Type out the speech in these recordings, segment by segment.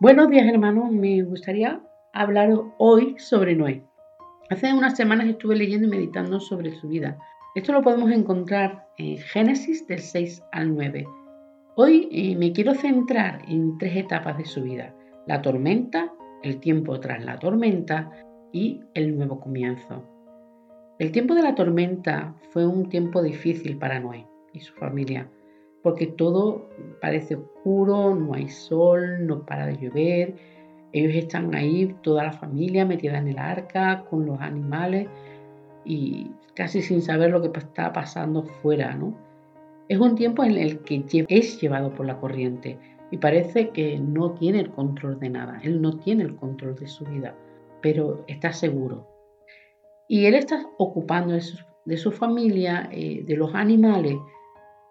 Buenos días hermanos, me gustaría hablar hoy sobre Noé. Hace unas semanas estuve leyendo y meditando sobre su vida. Esto lo podemos encontrar en Génesis del 6 al 9. Hoy eh, me quiero centrar en tres etapas de su vida. La tormenta, el tiempo tras la tormenta y el nuevo comienzo. El tiempo de la tormenta fue un tiempo difícil para Noé y su familia porque todo parece oscuro, no hay sol, no para de llover. Ellos están ahí, toda la familia metida en el arca, con los animales y casi sin saber lo que está pasando fuera, ¿no? Es un tiempo en el que es llevado por la corriente y parece que no tiene el control de nada. Él no tiene el control de su vida, pero está seguro. Y él está ocupando de su, familia, eh, de los animales,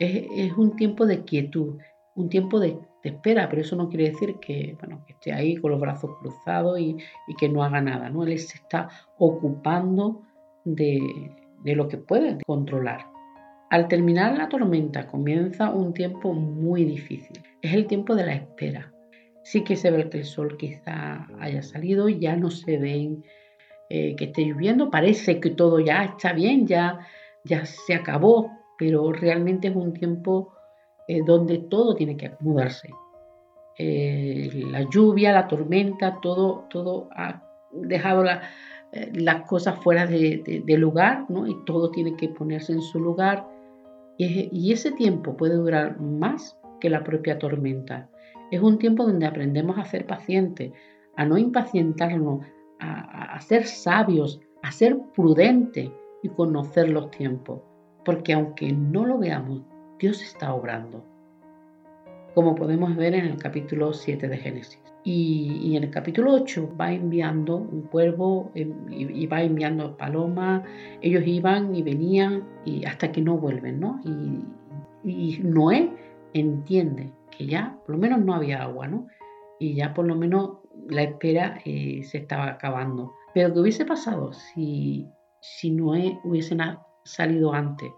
es, un tiempo de quietud, un tiempo de, espera, pero eso no quiere decir que, bueno, esté ahí con los brazos cruzados y, que no haga nada, ¿no? Él se está ocupando de, de lo que puede controlar. Al terminar la tormenta comienza un tiempo muy difícil. Es el tiempo de la espera. Sí que se ve que el sol quizá haya salido, ya no se ve eh, que esté lloviendo, parece que todo ya está bien, ya, ya se acabó, pero realmente es un tiempo eh, donde todo tiene que acomodarse. Eh, la lluvia, la tormenta, todo, todo ha dejado eh, las cosas fuera de, lugar ¿no? y todo tiene que ponerse en su lugar. Y, ese tiempo puede durar más que la propia tormenta. Es un tiempo donde aprendemos a ser pacientes, a no impacientarnos, a, a ser sabios, a ser prudentes y conocer los tiempos porque aunque no lo veamos, Dios está obrando, como podemos ver en el capítulo 7 de Génesis. Y, en el capítulo 8 va enviando un cuervo y, va enviando palomas, ellos iban y venían y hasta que no vuelven, ¿no? Y, Noé entiende que ya por lo menos no había agua, ¿no? Y ya por lo menos la espera eh, se estaba acabando. Pero ¿qué hubiese pasado si, si Noé hubiese salido antes.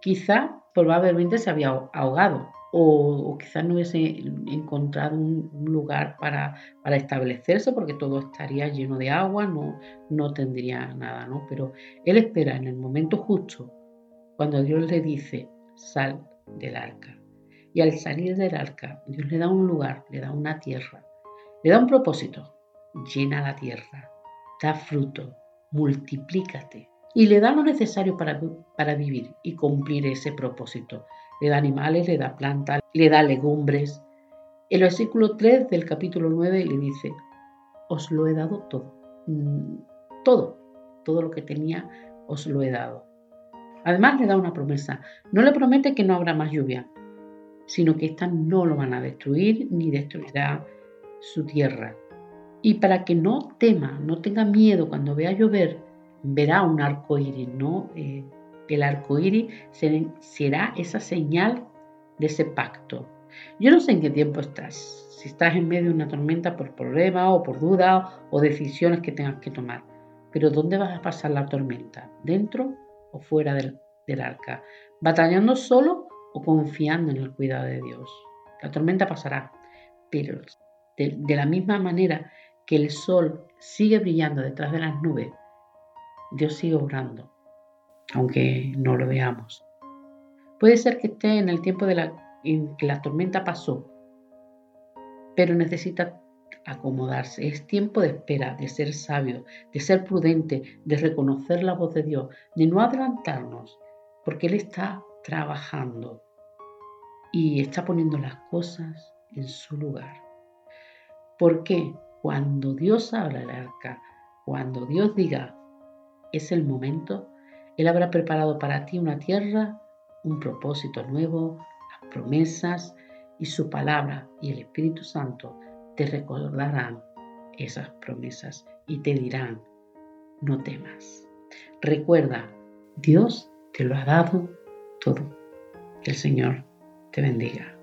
Quizá probablemente se había ahogado o, quizás no hubiese encontrado un, lugar para, para, establecerse porque todo estaría lleno de agua, no, no tendría nada, ¿no? Pero él espera en el momento justo, cuando Dios le dice, sal del arca. Y al salir del arca, Dios le da un lugar, le da una tierra, le da un propósito, llena la tierra, da fruto, multiplícate y le da lo necesario para, para vivir y cumplir ese propósito. Le da animales, le da plantas, le da legumbres. El versículo 3 del capítulo 9 le dice, os lo he dado todo, mm, todo, todo lo que tenía os lo he dado. Además le da una promesa, no le promete que no habrá más lluvia, sino que éstas no lo van a destruir ni destruirá su tierra. Y para que no tema, no tenga miedo cuando vea llover, verá un arco iris, ¿no? Eh, el arco iris será esa señal de ese pacto. Yo no sé en qué tiempo estás, si estás en medio de una tormenta por problema o por duda o decisiones que tengas que tomar, pero ¿dónde vas a pasar la tormenta? ¿Dentro o fuera del, arca? ¿Batallando solo o confiando en el cuidado de Dios? La tormenta pasará, pero de la misma manera que el sol sigue brillando detrás de las nubes, Dios sigue obrando, aunque no lo veamos. Puede ser que esté en el tiempo de la, en que la tormenta pasó, pero necesita acomodarse. Es tiempo de espera, de ser sabio, de ser prudente, de reconocer la voz de Dios, de no adelantarnos, porque Él está trabajando y está poniendo las cosas en su lugar. Porque cuando Dios habla el arca, cuando Dios diga, es el momento, Él habrá preparado para ti una tierra, un propósito nuevo, las promesas y su palabra y el Espíritu Santo te recordarán esas promesas y te dirán, no temas. Recuerda, Dios te lo ha dado todo. Que el Señor te bendiga.